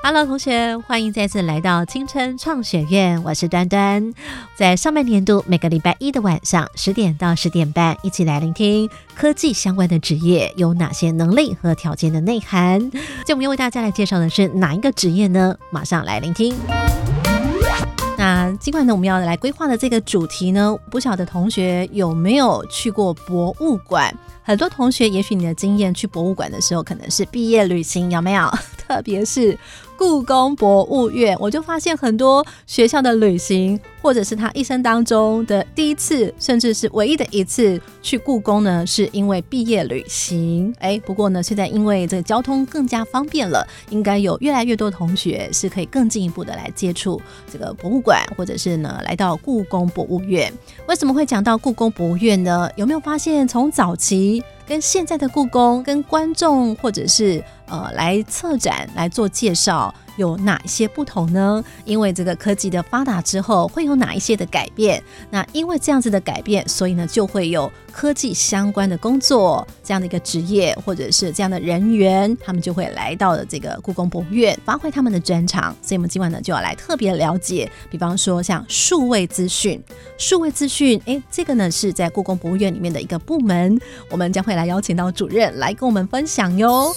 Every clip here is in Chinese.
Hello，同学，欢迎再次来到青春创学院，我是端端。在上半年度每个礼拜一的晚上十点到十点半，一起来聆听科技相关的职业有哪些能力和条件的内涵。今天我们要为大家来介绍的是哪一个职业呢？马上来聆听。那今晚呢，我们要来规划的这个主题呢，不晓得同学有没有去过博物馆？很多同学，也许你的经验去博物馆的时候，可能是毕业旅行，有没有？特别是故宫博物院，我就发现很多学校的旅行，或者是他一生当中的第一次，甚至是唯一的一次去故宫呢，是因为毕业旅行。哎，不过呢，现在因为这个交通更加方便了，应该有越来越多同学是可以更进一步的来接触这个博物馆，或者是呢来到故宫博物院。为什么会讲到故宫博物院呢？有没有发现从早期跟现在的故宫跟观众或者是呃来策展来做介绍有哪一些不同呢？因为这个科技的发达之后，会有哪一些的改变？那因为这样子的改变，所以呢就会有科技相关的工作这样的一个职业，或者是这样的人员，他们就会来到了这个故宫博物院，发挥他们的专长。所以我们今晚呢就要来特别了解，比方说像数位资讯，数位资讯，诶，这个呢是在故宫博物院里面的一个部门，我们将会来邀请到主任来跟我们分享哟。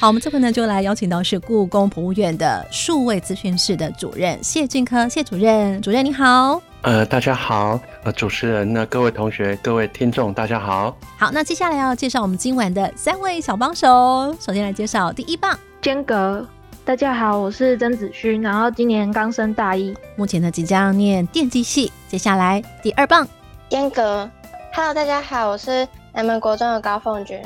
好，我们这回呢就来邀请到是故宫博物院的数位资讯室的主任谢俊科，谢主任，主任你好。呃，大家好，呃，主持人呢，各位同学、各位听众，大家好。好，那接下来要介绍我们今晚的三位小帮手。首先来介绍第一棒，间隔。大家好，我是曾子勋，然后今年刚升大一。目前呢即将念电机系。接下来第二棒，间隔，Hello，大家好，我是南门国中的高凤君。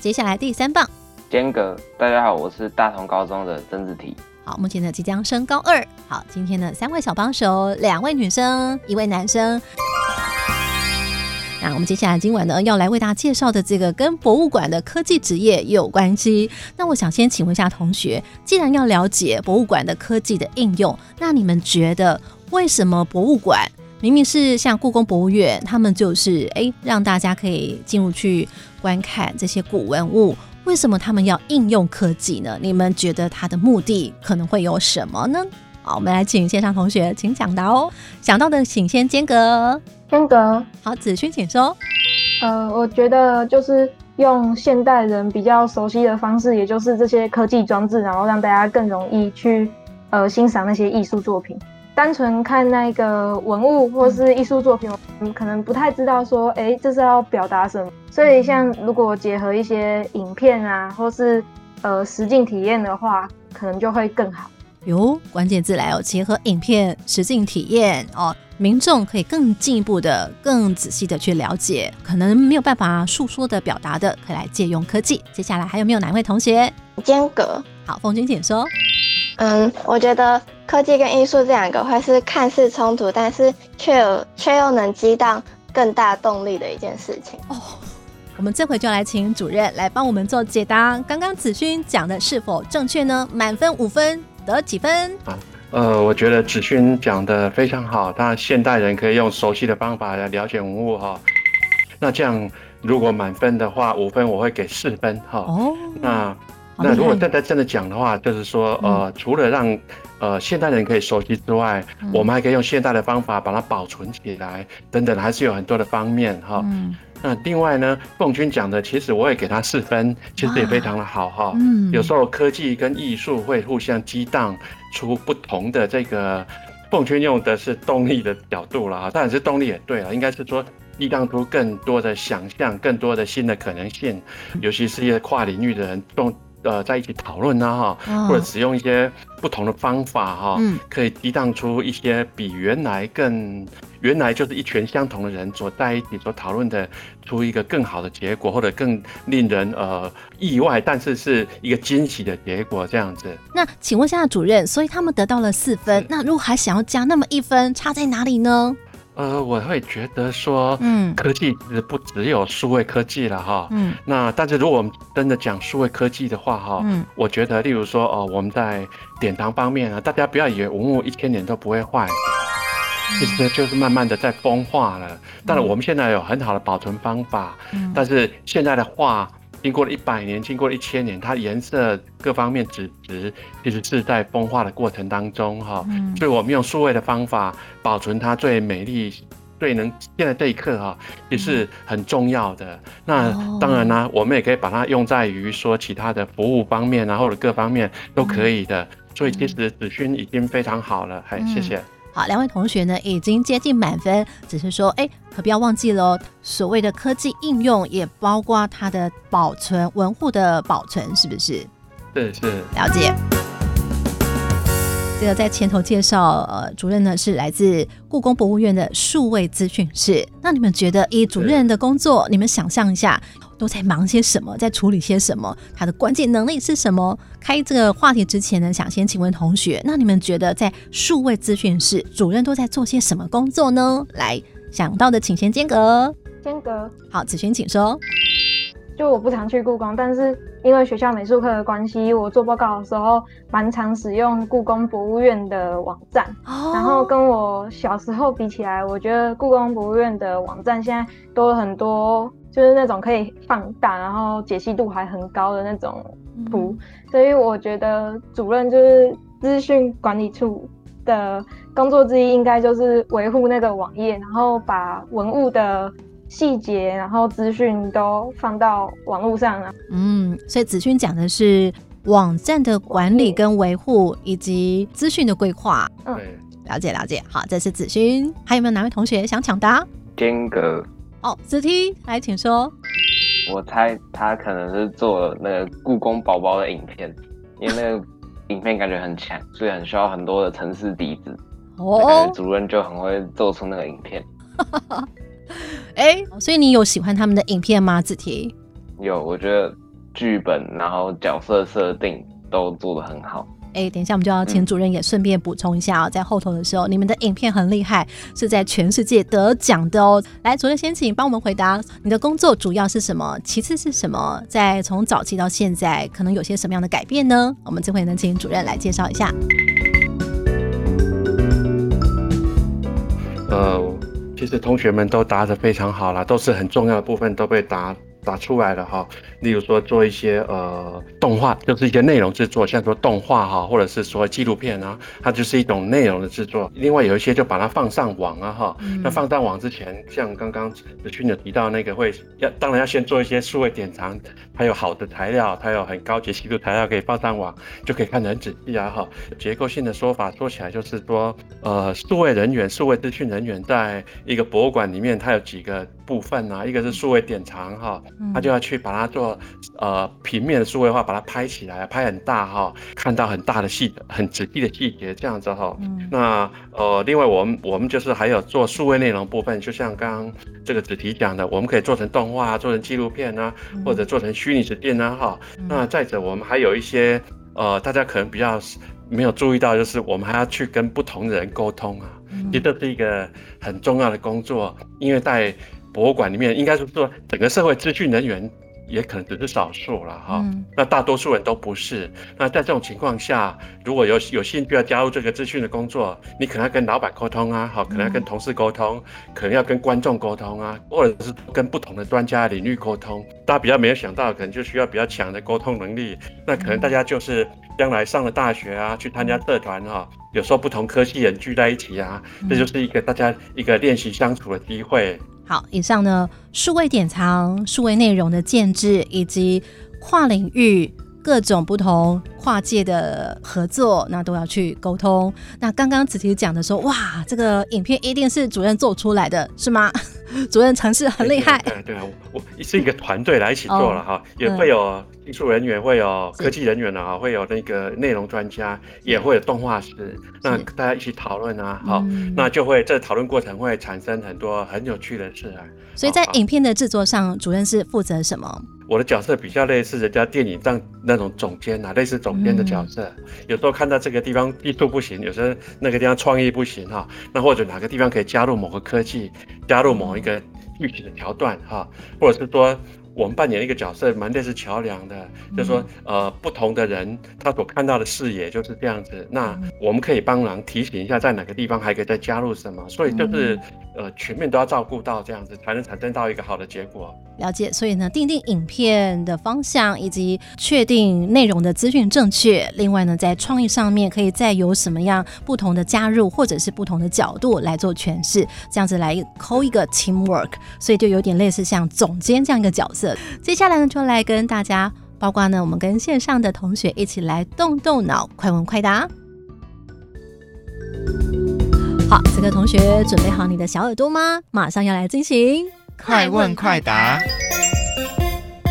接下来第三棒，间隔，大家好，我是大同高中的曾志体。好，目前呢即将升高二。好，今天呢三位小帮手，两位女生，一位男生。那我们接下来今晚呢要来为大家介绍的这个跟博物馆的科技职业也有关系。那我想先请问一下同学，既然要了解博物馆的科技的应用，那你们觉得为什么博物馆明明是像故宫博物院，他们就是诶让大家可以进入去观看这些古文物？为什么他们要应用科技呢？你们觉得它的目的可能会有什么呢？好，我们来请线上同学请讲答哦。想到的请先间隔。间隔，好，子勋请说。呃，我觉得就是用现代人比较熟悉的方式，也就是这些科技装置，然后让大家更容易去呃欣赏那些艺术作品。单纯看那个文物或是艺术作品，我们可能不太知道说，哎，这是要表达什么。所以像如果结合一些影片啊，或是呃实境体验的话，可能就会更好。哟，关键字来哦，结合影片实境体验哦，民众可以更进一步的、更仔细的去了解，可能没有办法述说的、表达的，可以来借用科技。接下来还有没有哪位同学？间隔，好，凤君请说。嗯，我觉得科技跟艺术这两个会是看似冲突，但是却有却又能激荡更大动力的一件事情。哦，我们这回就来请主任来帮我们做解答。刚刚子勋讲的是否正确呢？满分五分得几分？呃，我觉得子勋讲的非常好，当然现代人可以用熟悉的方法来了解文物哈。那这样如果满分的话，五分我会给四分哈。哦，那好厉害那如果真的真的讲的话，就是说呃，除了让呃现代人可以熟悉之外，嗯我们还可以用现代的方法把它保存起来，等等，还是有很多的方面哈。嗯那另外呢，凤君讲的，其实我也给他四分，其实也非常的好哈。嗯有时候科技跟艺术会互相激荡出不同的这个。凤君用的是动力的角度了哈，当然是动力也对了，应该是说激荡出更多的想象，更多的新的可能性，尤其是一些跨领域的人动呃在一起讨论啊哈，哦或者使用一些不同的方法哈，嗯可以激荡出一些比原来更原来就是一群相同的人所在一起所讨论的出一个更好的结果，或者更令人呃意外，但是是一个惊喜的结果这样子。那请问一下主任，所以他们得到了四分，那如果还想要加那么一分，差在哪里呢？呃，我会觉得说，嗯科技其实不只有数位科技了哈。嗯那但是如果我们真的讲数位科技的话哈，嗯我觉得例如说哦，我们在典藏方面啊，大家不要以为文物一千年都不会坏。其实就是慢慢的在风化了。当然，我们现在有很好的保存方法，嗯但是现在的画经过了一百年，经过了一千年，它颜色各方面纸质其实是在风化的过程当中哈。嗯所以我们用数位的方法保存它最美丽。最能现在这一刻哈、也是很重要的。那哦当然啦、我们也可以把它用在于说其他的服务方面啊，或者各方面都可以的。所以其实子勋已经非常好了，嘿，谢谢。好，两位同学呢已经接近满分，只是说，哎，可不要忘记喽，所谓的科技应用也包括它的保存、文物的保存，是不是？对是。了解。这个在前头介绍，呃，主任呢是来自故宫博物院的数位资讯室。那你们觉得，以主任的工作，你们想象一下，都在忙些什么，在处理些什么？他的关键能力是什么？开这个话题之前呢，想先请问同学，那你们觉得在数位资讯室，主任都在做些什么工作呢？来，想到的请先间隔。间隔好，子轩请说。就我不常去故宫，但是因为学校美术课的关系，我做报告的时候蛮常使用故宫博物院的网站。哦然后跟我小时候比起来，我觉得故宫博物院的网站现在多了很多，就是那种可以放大，然后解析度还很高的那种图。所以我觉得主任就是资讯管理处的工作之一，应该就是维护那个网页，然后把文物的细节，然后资讯都放到网络上啊。嗯，所以子勋讲的是网站的管理跟维护，以及资讯的规划。嗯对，了解了解，好，这是子勋。还有没有哪位同学想抢答？间隔，哦，子梯来，请说。我猜他可能是做了那个故宫宝宝的影片，因为那个影片感觉很强，所以很需要很多的城市底子。感哦觉，主任就很会做出那个影片。哎，所以你有喜欢他们的影片吗？子梯？有，我觉得剧本然后角色设定都做得很好。哎，等一下，我们就要请主任也顺便补充一下哦，在后头的时候，你们的影片很厉害，是在全世界得奖的哦。来，主任先请帮我们回答，你的工作主要是什么？其次是什么？在从早期到现在，可能有些什么样的改变呢？我们这回能，请主任来介绍一下。呃，其实同学们都答得非常好啦，都是很重要的部分都被答答出来了哈。例如说做一些呃动画，就是一些内容制作，像说动画哈，或者是说纪录片啊，它就是一种内容的制作。另外有一些就把它放上网啊哈。那放上网之前，像刚刚子勋有提到那个会要，当然要先做一些数位典藏，它有好的材料，它有很高解析度材料可以放上网，就可以看得很仔细啊哈。结构性的说法说起来就是说，呃，数位人员、数位资讯人员在一个博物馆里面，它有几个部分啊，一个是数位典藏哈，他就要去把它做呃平面的数位化，把它拍起来，拍很大哈，看到很大的细、很仔细的细节，这样子哈。那呃，另外我们我们就是还有做数位内容部分，就像刚刚这个子题讲的，我们可以做成动画、做成纪录片啊，或者做成虚拟实境啊哈。那再者，我们还有一些呃，大家可能比较没有注意到，就是我们还要去跟不同的人沟通啊。其实这是一个很重要的工作，因为在博物馆里面，应该是说整个社会资讯人员也可能只是少数了哈。嗯那大多数人都不是。那在这种情况下，如果有有兴趣要加入这个资讯的工作，你可能要跟老板沟通啊，好，可能要跟同事沟通，可能要跟观众沟通啊，或者是跟不同的专家领域沟通。大家比较没有想到，可能就需要比较强的沟通能力。那可能大家就是将来上了大学啊，去参加社团哈、有时候不同科系人聚在一起啊，这就是一个大家一个练习相处的机会。好，以上呢，数位典藏、数位内容的建制，以及跨领域各种不同跨界的合作，那都要去沟通。那刚刚子琪讲的说，哇，这个影片一定是主任做出来的，是吗？主任尝试很厉害。对对啊，我我是一个团队来一起做了哈，也会有技术人员，会有科技人员啊，会有那个内容专家，也会有动画师，那大家一起讨论啊，好，嗯那就会这讨论过程会产生很多很有趣的事啊。所以在影片的制作上，主任是负责什么？我的角色比较类似人家电影上那种总监啊，类似总监的角色。有时候看到这个地方技术不行，有时候那个地方创意不行哈、那或者哪个地方可以加入某个科技，加入某一个具体的桥段哈、或者是说。我们扮演一个角色，蛮类似桥梁的，就是说，呃，不同的人他所看到的视野就是这样子。那我们可以帮忙提醒一下，在哪个地方还可以再加入什么，所以就是，呃，全面都要照顾到，这样子才能产生到一个好的结果。了解，所以呢，定定影片的方向以及确定内容的资讯正确。另外呢，在创意上面可以再有什么样不同的加入，或者是不同的角度来做诠释，这样子来抠一个 teamwork，所以就有点类似像总监这样一个角色。接下来呢，就来跟大家，包括呢，我们跟线上的同学一起来动动脑，快问快答。好，此刻同学准备好你的小耳朵吗？马上要来进行快问快答，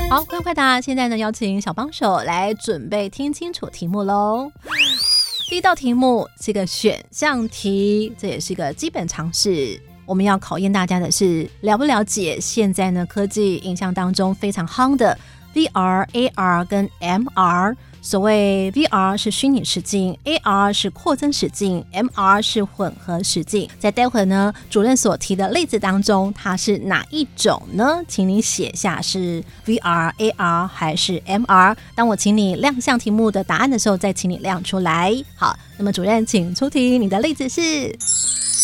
好，快问快答！现在呢，邀请小帮手来准备听清楚题目喽。第一道题目是个选项题，这也是一个基本常识。我们要考验大家的是了不了解现在呢科技影像当中非常夯的 VR、AR 跟 MR。所谓 VR 是虚拟实境，AR 是扩增实境，MR 是混合实境。在待会呢，主任所提的例子当中，它是哪一种呢？请你写下是 VR、AR 还是 MR。当我请你亮相题目的答案的时候，再请你亮出来。好，那么主任请出题，你的例子是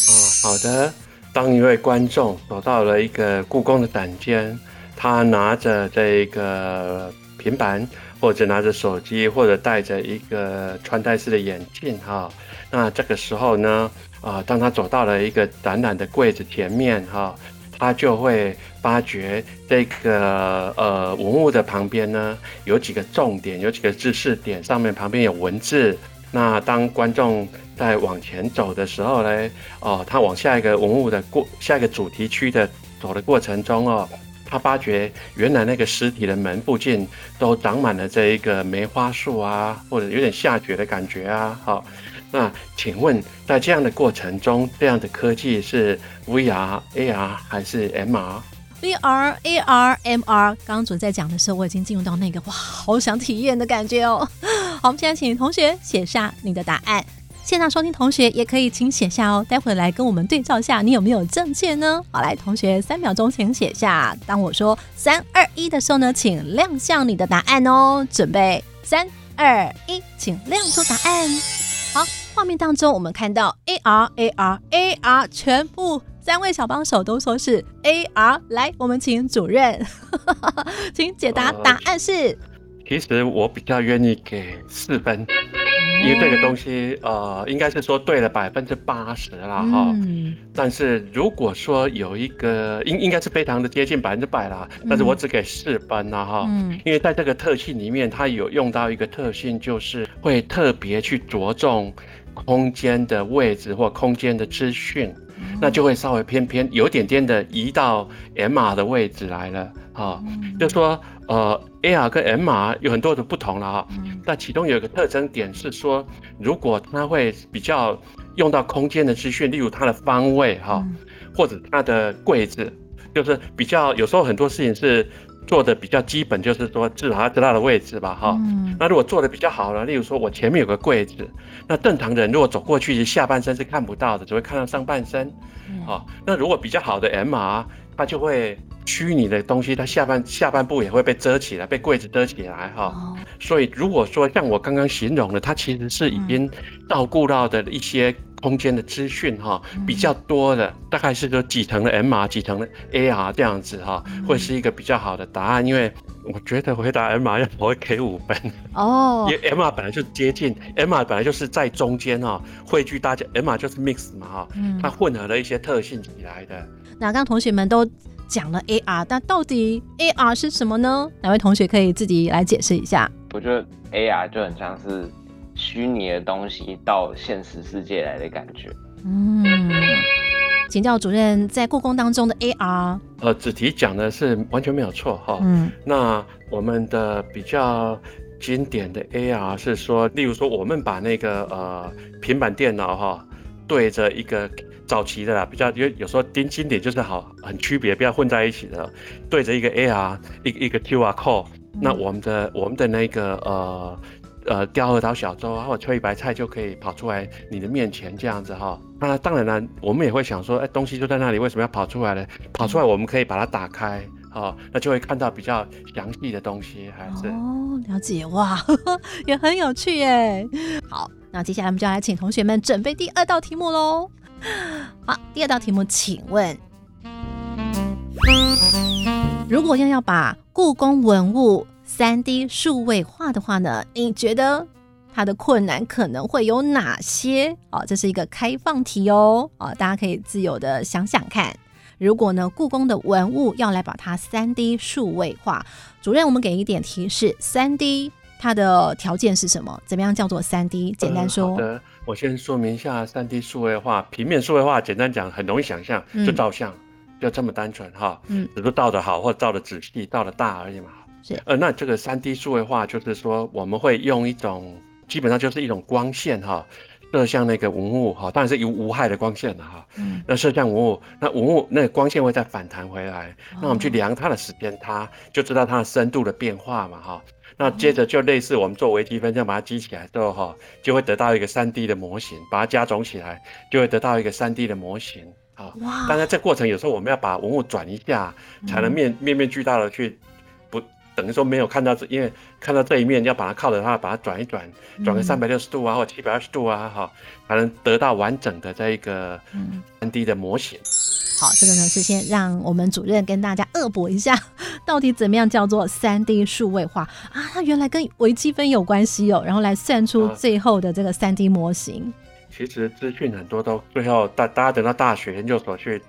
哦，好的。当一位观众走到了一个故宫的展间，他拿着这个平板，或者拿着手机，或者戴着一个穿戴式的眼镜哈。那这个时候呢，啊、当他走到了一个展览的柜子前面哈，他就会发觉这个呃文物的旁边呢有几个重点，有几个知识点，上面旁边有文字。那当观众在往前走的时候呢，哦，他往下一个文物的过下一个主题区的走的过程中哦，他发觉原来那个实体的门附近都长满了这一个梅花树啊，或者有点下雪的感觉啊，好、那请问在这样的过程中，这样的科技是 VR、AR 还是 MR？VR、AR、MR。刚刚主任在讲的时候，我已经进入到那个哇，好想体验的感觉哦。好，我们现在请同学写下你的答案。线上收听同学也可以请写下哦，待会来跟我们对照一下，你有没有正确呢？好，来，同学三秒钟请写下。当我说三二一的时候呢，请亮相你的答案哦。准备三二一，请亮出答案。好，画面当中我们看到 AR、AR、AR，全部三位小帮手都说是 AR。来，我们请主任，请解答呃答案是。其实我比较愿意给四分，因为这个东西呃，应该是说对了百分之八十啦哈。嗯，但是如果说有一个应应该是非常的接近百分之百啦，但是我只给四分啦哈。嗯因为在这个特性里面，它有用到一个特性，就是会特别去着重空间的位置或空间的资讯，那就会稍微偏偏有点点的移到 MR 的位置来了哈。就说呃，AR 跟 MR 有很多的不同了哈。那其中有一个特征点是说，如果它会比较用到空间的资讯，例如它的方位哈，或者它的柜子，就是比较有时候很多事情是做的比较基本，就是说至少要知道的位置吧哈。嗯那如果做的比较好呢，例如说我前面有个柜子，那正常人如果走过去，下半身是看不到的，只会看到上半身。好、那如果比较好的 MR，它就会虚拟的东西，它下半下半部也会被遮起来，被柜子遮起来哈。哦所以如果说像我刚刚形容的，它其实是已经照顾到的一些空间的资讯哈，比较多的，大概是说几层的 MR，几层的 AR 这样子哈，会是一个比较好的答案。因为我觉得回答 MR 要我会给五分，哦因，为 MR 本来就接近，MR 本来就是在中间哈，汇聚大家，MR 就是 mix 嘛哈，嗯它混合了一些特性起来的。那刚刚同学们都讲了 AR，但到底 AR 是什么呢？哪位同学可以自己来解释一下？我觉得 AR 就很像是虚拟的东西到现实世界来的感觉。嗯，请教主任，在故宫当中的 AR，呃，子题讲的是完全没有错哈。嗯那我们的比较经典的 AR 是说，例如说我们把那个呃平板电脑哈对着一个早期的啦，比较有有时候经经典就是好很区别，不要混在一起的，对着一个 AR 一个一个 QR code，那我们的我们的那个呃。呃，雕核桃小粥啊，或者翠白菜就可以跑出来你的面前这样子哈。那当然了，我们也会想说，哎，东西就在那里，为什么要跑出来呢？跑出来我们可以把它打开，哦，那就会看到比较详细的东西，还是哦，了解哇，也很有趣耶。好，那接下来我们就要来请同学们准备第二道题目喽。好，第二道题目，请问，如果要要把故宫文物三 D 数位化的话呢，你觉得它的困难可能会有哪些？哦，这是一个开放题哦，啊、大家可以自由的想想看。如果呢，故宫的文物要来把它三 D 数位化，主任，我们给一点提示，三 D 它的条件是什么？怎么样叫做三 D？简单呃说好，的，我先说明一下三 D 数位化，平面数位化，简单讲很容易想象，嗯就照相，就这么单纯哈。嗯，只是照的好或照的仔细，照的大而已嘛。是呃，那这个三 D 数位化就是说，我们会用一种基本上就是一种光线哈，射向那个文物哈，当然是有无害的光线的哈。嗯，那射向文物，那文物那个光线会再反弹回来，那我们去哦量它的时间，它就知道它的深度的变化嘛哈。那接着就类似我们做微积分，这样把它积起来之后哈，就会得到一个三 D 的模型，把它加总起来，就会得到一个三 D 的模型啊。哇，当然，这过程有时候我们要把文物转一下，才能面面面俱到的去，不等于说没有看到这，因为看到这一面要把它靠着它把它转一转，转个嗯三百六十度啊，或七百二十度啊，哈，才能得到完整的这一个嗯三 D 的模型。好，这个呢是先让我们主任跟大家恶补一下，到底怎么样叫做三 D 数位化啊？它原来跟微积分有关系哦，然后来算出啊最后的这个三 D 模型。其实资讯很多都最后大大家等到大学研究所去，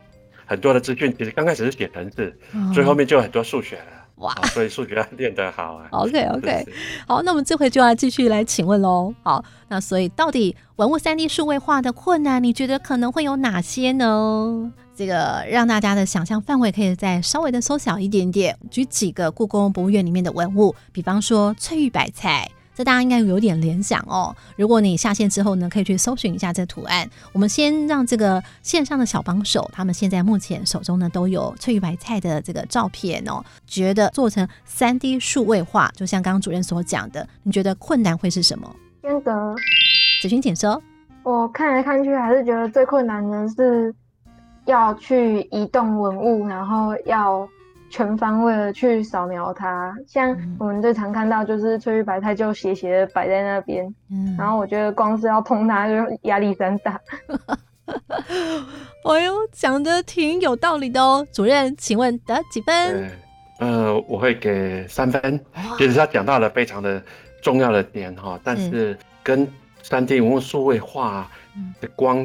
很多的资讯其实刚开始是写程式，最后面就有很多数学了。嗯哇啊所以数学要练得好啊。OK OK，是是好，那我们这回就要继续来请问喽。好，那所以到底文物三 D 数位化的困难，你觉得可能会有哪些呢？这个让大家的想象范围可以再稍微的缩小一点点，举几个故宫博物院里面的文物，比方说翠玉白菜。这大家应该有点联想哦。如果你下线之后呢，可以去搜寻一下这图案。我们先让这个线上的小帮手，他们现在目前手中呢都有翠玉白菜的这个照片哦，觉得做成三 D 数位化，就像刚刚主任所讲的，你觉得困难会是什么？间隔，子勋，请说。我看来看去还是觉得最困难的是要去移动文物，然后要全方位的去扫描它。像嗯我们最常看到就是翠玉白菜就斜斜的摆在那边，嗯然后我觉得光是要碰它就压力山大。哎呦，讲的挺有道理的哦。主任，请问得几分？对，呃，我会给三分。其实他讲到了非常的重要的点哈，但是跟三 D 文物数位化嗯的光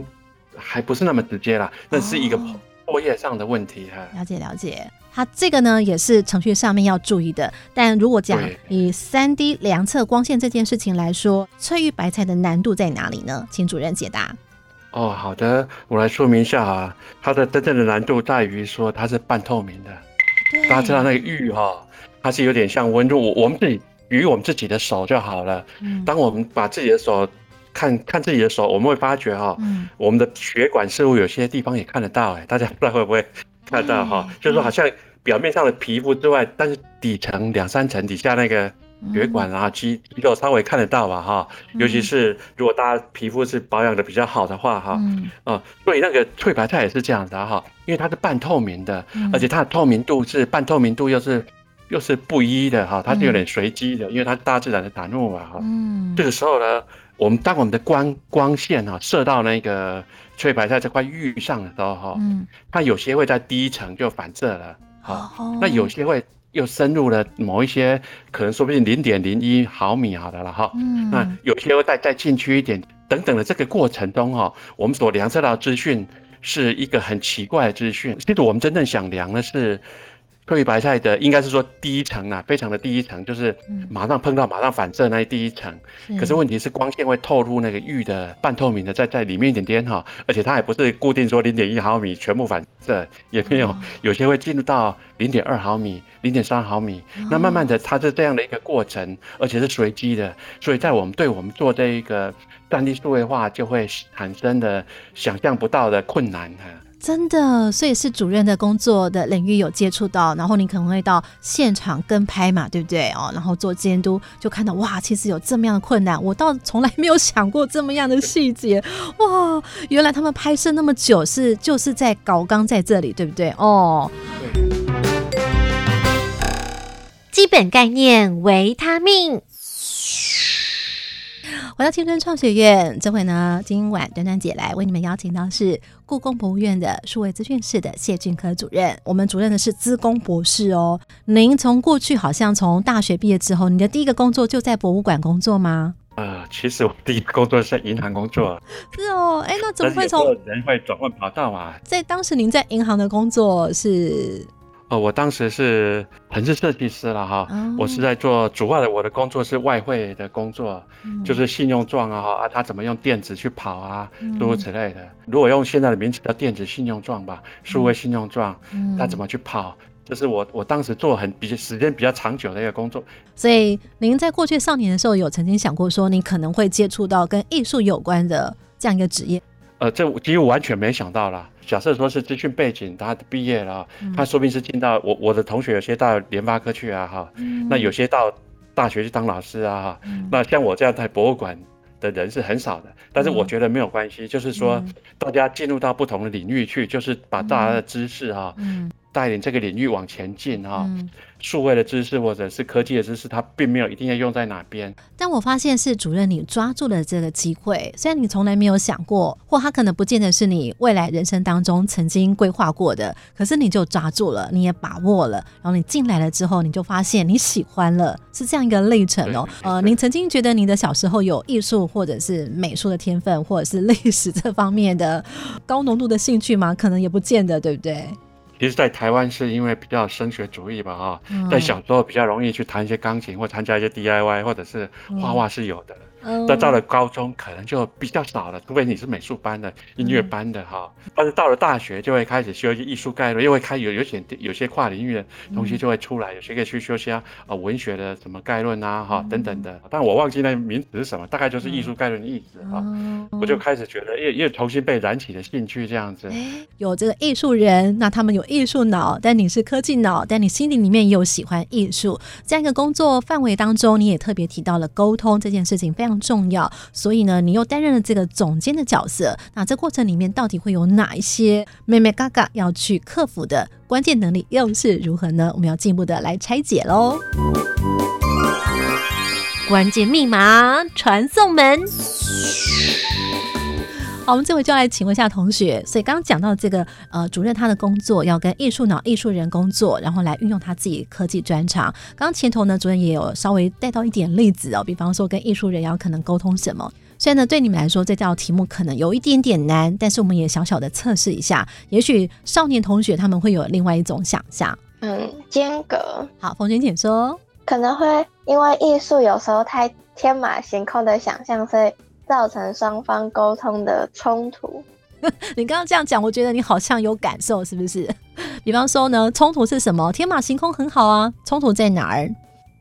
还不是那么直接啦，那是一个哦作业上的问题哈。了解了解，它这个呢也是程序上面要注意的。但如果讲以三 D 量测光线这件事情来说，翠玉白菜的难度在哪里呢？请主任解答。哦，好的，我来说明一下啊，它的真正的难度在于说它是半透明的。大家知道那个玉哈、它是有点像温度，我我们自己与我们自己的手就好了。嗯当我们把自己的手看看自己的手，我们会发觉哈、嗯。我们的血管似乎有些地方也看得到，哎，大家不知道会不会看到哈、对就是说好像表面上的皮肤之外，但是底层两三层底下那个血管啊、肌肌肉稍微看得到吧哈、嗯。尤其是如果大家皮肤是保养的比较好的话哈，嗯。啊、所以那个翠白菜也是这样子啊哈，因为它是半透明的，嗯。而且它的透明度是半透明度又是又是不一的哈，它是有点随机的，因为它是大自然的产物嘛哈。嗯。这个时候呢，我们当我们的光光线哈射到那个翠白菜这块玉上的时候哈，嗯。它有些会在第一层就反射了，好，哦那有些会又深入了某一些，可能说不定零点零一毫米好的了哈，嗯。那有些会再再进去一点，等等的这个过程中哈，我们所量测到的资讯是一个很奇怪的资讯。其实我们真正想量的是翠玉白菜的应该是说第一层啊，非常的第一层，就是嗯马上碰到马上反射那第一层。可是问题是光线会透入那个玉的半透明的，在在里面一点点哈，而且它也不是固定说零点一毫米全部反射，也没有，有些会进入到零点二毫米、零点三毫米。那慢慢的，它是这样的一个过程，而且是随机的，所以在我们对我们做这一个三 D 数位化，就会产生的想象不到的困难哈。真的，所以是主任的工作的领域有接触到，然后你可能会到现场跟拍嘛，对不对哦？然后做监督，就看到哇，其实有这么样的困难，我倒从来没有想过这么样的细节，哇，原来他们拍摄那么久是就是在搞纲在这里，对不对？哦，基本概念维他命。回到青春创学院，这回呢，今晚端端姐来为你们邀请到是故宫博物院的数位资讯室的谢俊科主任。我们主任的是资工博士哦。您从过去好像从大学毕业之后，你的第一个工作就在博物馆工作吗？呃，其实我第一个工作是在银行工作，是哦，哎，那怎么会从人会转换跑道啊？在当时您在银行的工作是？哦，我当时是城市设计师了哈，哦我是在做主要的我的工作是外汇的工作，嗯就是信用状啊哈啊，它怎么用电子去跑啊，嗯诸如此类的。如果用现在的名词叫电子信用状吧，数位信用状，嗯它怎么去跑？这是我我当时做很比较时间比较长久的一个工作。所以您在过去少年的时候，有曾经想过说，你可能会接触到跟艺术有关的这样一个职业？呃，这我几乎完全没想到啦。假设说是资讯背景，他毕业了，他说不定是进到我我的同学有些到联发科去啊哈，那有些到大学去当老师啊哈，那像我这样在博物馆的人是很少的，但是我觉得没有关系，就是说大家进入到不同的领域去，就是把大家的知识哈、嗯带领这个领域往前进哈、嗯。数位的知识或者是科技的知识，它并没有一定要用在哪边。但我发现是主任你抓住了这个机会，虽然你从来没有想过，或他可能不见得是你未来人生当中曾经规划过的，可是你就抓住了，你也把握了，然后你进来了之后，你就发现你喜欢了，是这样一个历程哦。呃，您曾经觉得你的小时候有艺术或者是美术的天分，或者是历史这方面的高浓度的兴趣吗？可能也不见得，对不对？其实，在台湾是因为比较升学主义吧，哈、嗯在小时候比较容易去弹一些钢琴或参加一些 DIY 或者是画画是有的。嗯但到了高中可能就比较少了，除非你是美术班的、音乐班的哈。但是到了大学就会开始修一些艺术概论，又会开有有些有些跨领域的东西就会出来，有些可以去修些啊、呃文学的什么概论啊哈等等的。但我忘记那名词是什么，大概就是艺术概论的意思哈。嗯我就开始觉得又又重新被燃起了兴趣这样子。有这个艺术人，那他们有艺术脑，但你是科技脑，但你心里里面也有喜欢艺术这样一个工作范围当中，你也特别提到了沟通这件事情非常重要，所以呢，你又担任了这个总监的角色。那这过程里面到底会有哪一些妹妹嘎嘎要去克服的关键能力又是如何呢？我们要进一步的来拆解喽。关键密码传送门。好，我们这回就要来请问一下同学，所以刚刚讲到这个呃，主任他的工作要跟艺术脑、艺术人工作，然后来运用他自己科技专长。刚刚前头呢，主任也有稍微带到一点例子哦，比方说跟艺术人要可能沟通什么。虽然呢，对你们来说这道题目可能有一点点难，但是我们也小小的测试一下，也许少年同学他们会有另外一种想象。嗯，间隔好，冯娟姐说，可能会因为艺术有时候太天马行空的想象，所以造成双方沟通的冲突。你刚刚这样讲，我觉得你好像有感受，是不是？比方说呢，冲突是什么？天马行空很好啊，冲突在哪儿？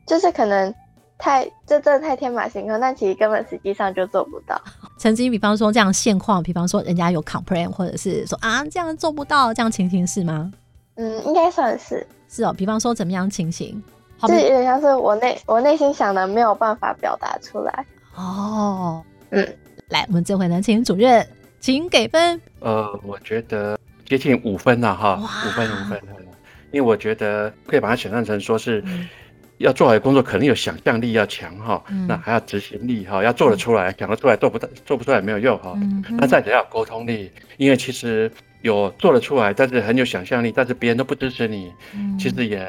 就是可能太这这太天马行空，但其实根本实际上就做不到。曾经，比方说这样现况，比方说人家有 complain，或者是说啊这样做不到，这样情形是吗？嗯，应该算是，是哦，比方说怎么样情形？好就有点像是我内我内心想的没有办法表达出来。哦，嗯，来，我们这回呢，请主任，请给分。呃，我觉得接近五分了哈，五分五分。因为我觉得可以把它想象成说是要做好的工作，肯定有想象力要强哈，嗯那还要执行力哈，要做得出来，想得出来做不到做不出来没有用哈。嗯那再者要有沟通力，因为其实有做得出来，但是很有想象力，但是别人都不支持你，嗯其实也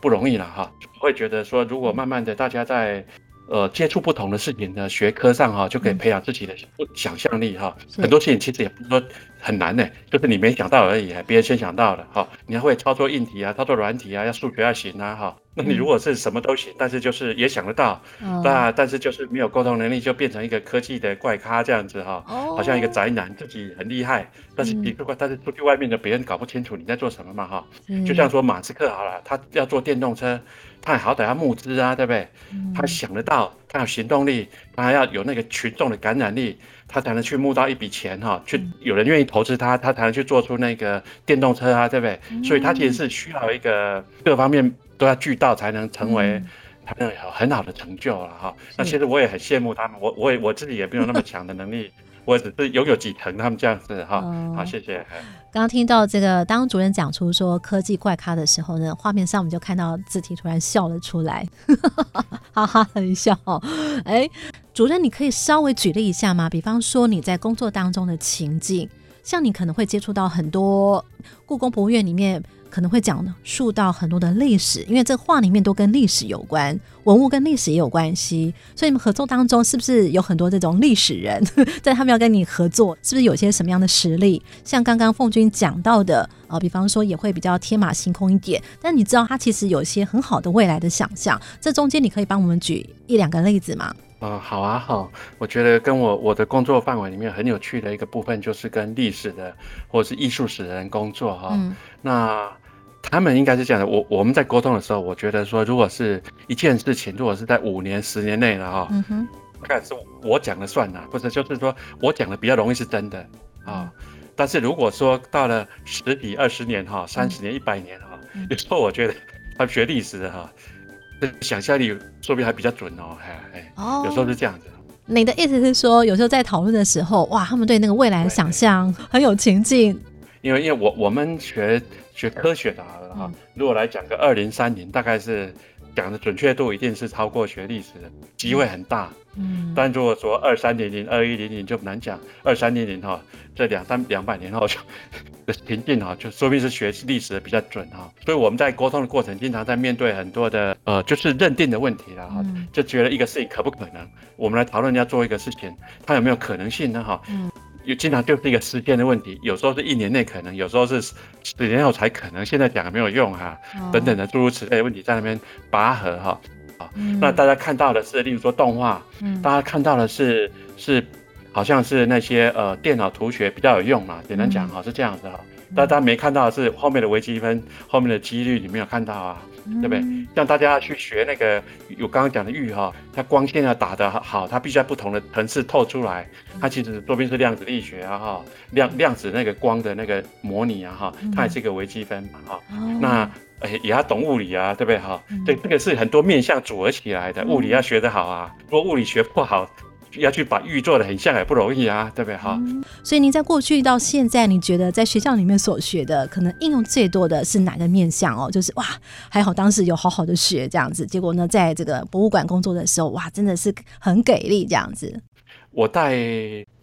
不容易了哈。我会觉得说，如果慢慢的大家在呃接触不同的事情的学科上哈，就可以培养自己的想象力哈。是很多事情其实也不是说很难呢，就是你没想到而已，别人先想到了哈。你要会操作硬体啊，操作软体啊，要数学要行啊哈。那你如果是什么都行，但是就是也想得到，那但是就是没有沟通能力，就变成一个科技的怪咖这样子哈，好像一个宅男，自己很厉害，但是你如果但是出去外面的别人搞不清楚你在做什么嘛哈。就像说马斯克好了，他要做电动车，他好歹要募资啊，对不对？他想得到，他有行动力，他还要有那个群众的感染力，他才能去募到一笔钱哈，去有人愿意投资他，他才能去做出那个电动车啊，对不对？所以他其实是需要一个各方面。都要聚到才能成为，才能有很好的成就了哈。那其实我也很羡慕他们，我我也我自己也没有那么强的能力，我只是拥有几层他们这样子哈。好，谢谢。刚刚听到这个，当主任讲出说科技怪咖的时候呢，画面上我们就看到字体突然笑了出来，哈哈很笑。哎，主任，你可以稍微举例一下吗？比方说你在工作当中的情境，像你可能会接触到很多故宫博物院里面。可能会讲述到很多的历史，因为这画里面都跟历史有关，文物跟历史也有关系，所以你们合作当中是不是有很多这种历史人，在他们要跟你合作，是不是有些什么样的实力？像刚刚凤君讲到的啊，比方说也会比较天马行空一点，但你知道他其实有一些很好的未来的想象，这中间你可以帮我们举一两个例子吗？啊，好啊，好，我觉得跟我我的工作范围里面很有趣的一个部分，就是跟历史的或者是艺术史的人工作哈，那。他们应该是这样的，我我们在沟通的时候，我觉得说，如果是一件事情，如果是在五年、十年内了哈，嗯哼，看是我讲了算了，或者就是说我讲的比较容易是真的啊。但是如果说到了十几、二十年哈、三十年、一百年哈，有时候我觉得 他学历史的哈，想象力说不定还比较准哦，哎哎，哦，有时候是这样子。你的意思是说，有时候在讨论的时候，哇，他们对那个未来的想象很有情境。因为因为我我们学。学科学的哈，如果来讲个二零三零，大概是讲的准确度一定是超过学历史的机会很大。嗯，但如果说二三零零、二一零零就难讲。二三零零哈，这两三两百年后就的情境哈，就说明是学历史的比较准哈。所以我们在沟通的过程，经常在面对很多的呃，就是认定的问题了哈，就觉得一个事情可不可能，我们来讨论要做一个事情，它有没有可能性呢哈？嗯。有经常就是一个时间的问题，有时候是一年内可能，有时候是十年后才可能。现在讲没有用哈，等等的诸如此类的问题在那边拔河哈。好，那大家看到的是，例如说动画，大家看到的是是好像是那些呃电脑图学比较有用嘛，简单讲哈是这样子哈。大家没看到的是后面的微积分，后面的几率你没有看到啊。对不对？像大家去学那个，有刚刚讲的玉哈，它光线要打得好，它必须在不同的层次透出来。它其实多边是量子力学啊哈，量量子那个光的那个模拟啊哈，它也是一个微积分嘛哈。那哎也要懂物理啊，对不对哈？对，这个是很多面向组合起来的，物理要学得好啊。如果物理学不好，要去把玉做的很像也不容易啊，对不对哈？所以您在过去到现在，你觉得在学校里面所学的，可能应用最多的是哪个面向哦？就是哇，还好当时有好好的学这样子，结果呢，在这个博物馆工作的时候，哇，真的是很给力这样子。我在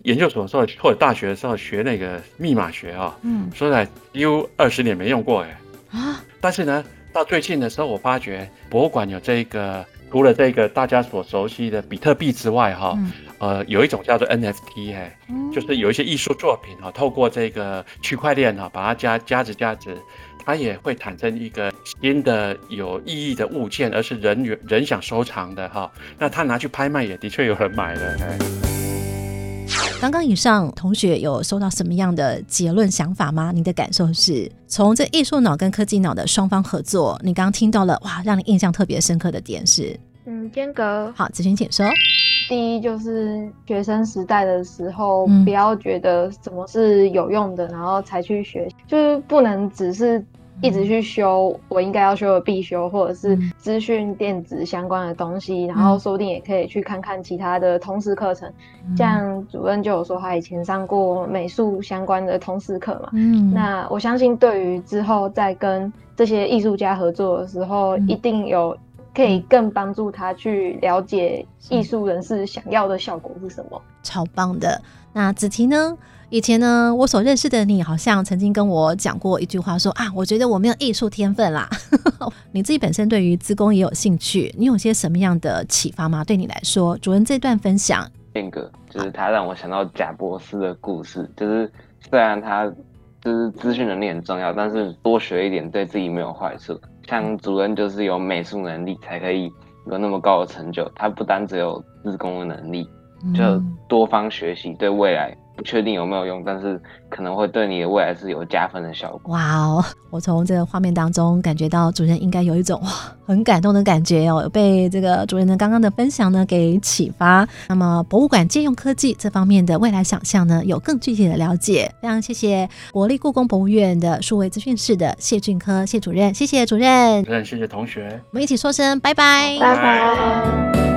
研究所的时候或者大学的时候学那个密码学啊，嗯，说来几乎二十年没用过哎啊，但是呢，到最近的时候，我发觉博物馆有这个。除了这个大家所熟悉的比特币之外，哈，呃，有一种叫做 NFT，哎，就是有一些艺术作品哈，透过这个区块链哈，把它加加值加值，它也会产生一个新的有意义的物件，而是人人想收藏的哈，那他拿去拍卖也的确有人买了。刚刚以上同学有收到什么样的结论想法吗？你的感受是从这艺术脑跟科技脑的双方合作，你刚刚听到了哇，让你印象特别深刻的点是？嗯，间隔。好，子勋请说。第一就是学生时代的时候，不要觉得什么是有用的，然后才去学，就是不能只是。一直去修我应该要修的必修，或者是资讯电子相关的东西，然后说不定也可以去看看其他的通识课程。像主任就有说，他以前上过美术相关的通识课嘛。嗯，那我相信对于之后在跟这些艺术家合作的时候，一定有可以更帮助他去了解艺术人士想要的效果是什么。超棒的。那子琪呢？以前呢，我所认识的你好像曾经跟我讲过一句话，说啊，我觉得我没有艺术天分啦。你自己本身对于自工也有兴趣，你有些什么样的启发吗？对你来说，主人这段分享，变革就是他让我想到贾博士的故事，就是虽然他就是资讯能力很重要，但是多学一点对自己没有坏处。像主任就是有美术能力才可以有那么高的成就，他不单只有自工的能力，就嗯多方学习，对未来不确定有没有用，但是可能会对你的未来是有加分的效果。哇哦！我从这个画面当中感觉到主任应该有一种哇很感动的感觉哦，有被这个主任的刚刚的分享呢给启发。那么博物馆借用科技这方面的未来想象呢，有更具体的了解。非常谢谢国立故宫博物院的数位资讯室的谢俊科谢主任，谢谢主任。主任，谢谢同学。我们一起说声拜拜。拜拜。